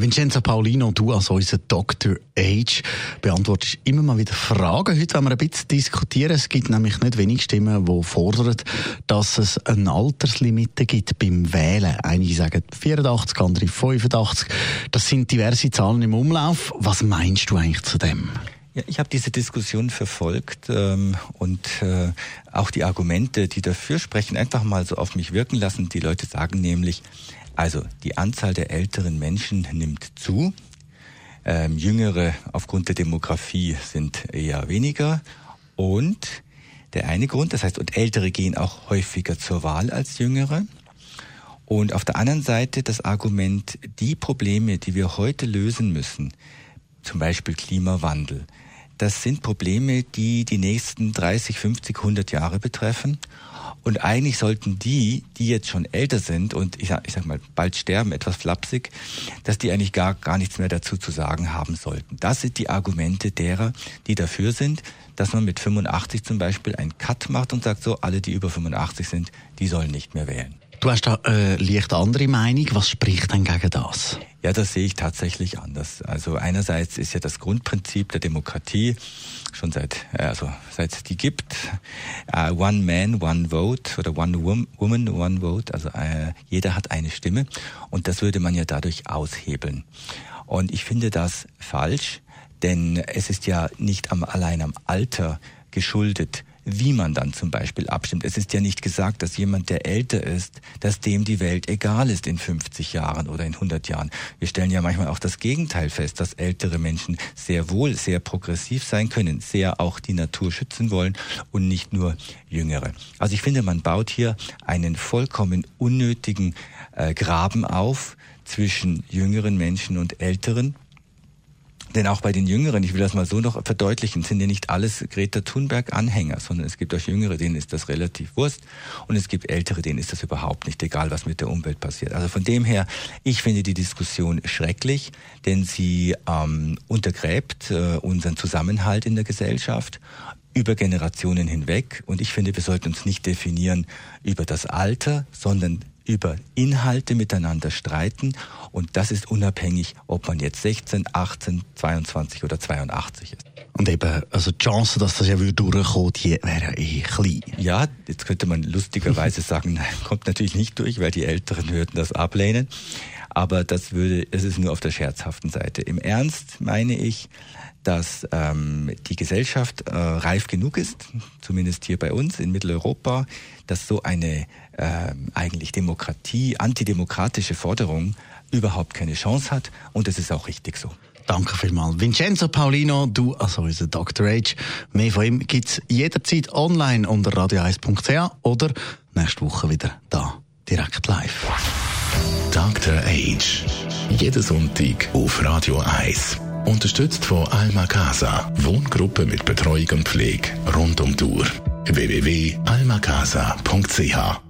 Vincenzo Paulino, du als unser Dr. Age beantwortest immer mal wieder Fragen. Heute wollen wir ein bisschen diskutieren. Es gibt nämlich nicht wenig Stimmen, die fordern, dass es eine Alterslimite gibt beim Wählen. Einige sagen 84, andere 85. Das sind diverse Zahlen im Umlauf. Was meinst du eigentlich zu dem? Ja, ich habe diese Diskussion verfolgt ähm, und äh, auch die Argumente, die dafür sprechen, einfach mal so auf mich wirken lassen. Die Leute sagen nämlich, also die Anzahl der älteren Menschen nimmt zu. Ähm, Jüngere aufgrund der Demografie sind eher weniger. Und der eine Grund, das heißt, und Ältere gehen auch häufiger zur Wahl als Jüngere. Und auf der anderen Seite das Argument, die Probleme, die wir heute lösen müssen, zum Beispiel Klimawandel, das sind Probleme, die die nächsten 30, 50, 100 Jahre betreffen. Und eigentlich sollten die, die jetzt schon älter sind und ich sag, ich sag mal bald sterben, etwas flapsig, dass die eigentlich gar, gar nichts mehr dazu zu sagen haben sollten. Das sind die Argumente derer, die dafür sind, dass man mit 85 zum Beispiel einen Cut macht und sagt so, alle, die über 85 sind, die sollen nicht mehr wählen. Du hast da äh, leicht andere Meinung. Was spricht denn gegen das? Ja, das sehe ich tatsächlich anders. Also einerseits ist ja das Grundprinzip der Demokratie schon seit äh, also seit es die gibt uh, One Man One Vote oder One Woman One Vote. Also uh, jeder hat eine Stimme und das würde man ja dadurch aushebeln. Und ich finde das falsch, denn es ist ja nicht am, allein am Alter geschuldet, wie man dann zum Beispiel abstimmt. Es ist ja nicht gesagt, dass jemand, der älter ist, dass dem die Welt egal ist in 50 Jahren oder in 100 Jahren. Wir stellen ja manchmal auch das Gegenteil fest, dass ältere Menschen sehr wohl sehr progressiv sein können, sehr auch die Natur schützen wollen und nicht nur jüngere. Also ich finde, man baut hier einen vollkommen unnötigen äh, Graben auf zwischen jüngeren Menschen und älteren. Denn auch bei den Jüngeren, ich will das mal so noch verdeutlichen, sind ja nicht alles Greta Thunberg-Anhänger, sondern es gibt auch Jüngere, denen ist das relativ Wurst und es gibt Ältere, denen ist das überhaupt nicht egal, was mit der Umwelt passiert. Also von dem her, ich finde die Diskussion schrecklich, denn sie ähm, untergräbt äh, unseren Zusammenhalt in der Gesellschaft über Generationen hinweg und ich finde, wir sollten uns nicht definieren über das Alter, sondern über Inhalte miteinander streiten und das ist unabhängig, ob man jetzt 16, 18, 22 oder 82 ist. Und eben, also die Chance, dass das ja durchkommt, die wäre ja eh klein. Ja, jetzt könnte man lustigerweise sagen, nein, kommt natürlich nicht durch, weil die Älteren würden das ablehnen. Aber das würde, es ist nur auf der scherzhaften Seite. Im Ernst meine ich, dass ähm, die Gesellschaft äh, reif genug ist, zumindest hier bei uns in Mitteleuropa, dass so eine äh, eigentlich Demokratie, antidemokratische Forderung überhaupt keine Chance hat und es ist auch richtig so. Danke vielmals. Vincenzo Paulino, du also unser Dr. Age. Mehr von ihm gibt es jederzeit online unter radio1.ch oder nächste Woche wieder da, direkt live. Dr. Age. Jeden Sonntag auf Radio 1. Unterstützt von Alma Casa. Wohngruppe mit Betreuung und Pflege rund um die Uhr. www.almacasa.ch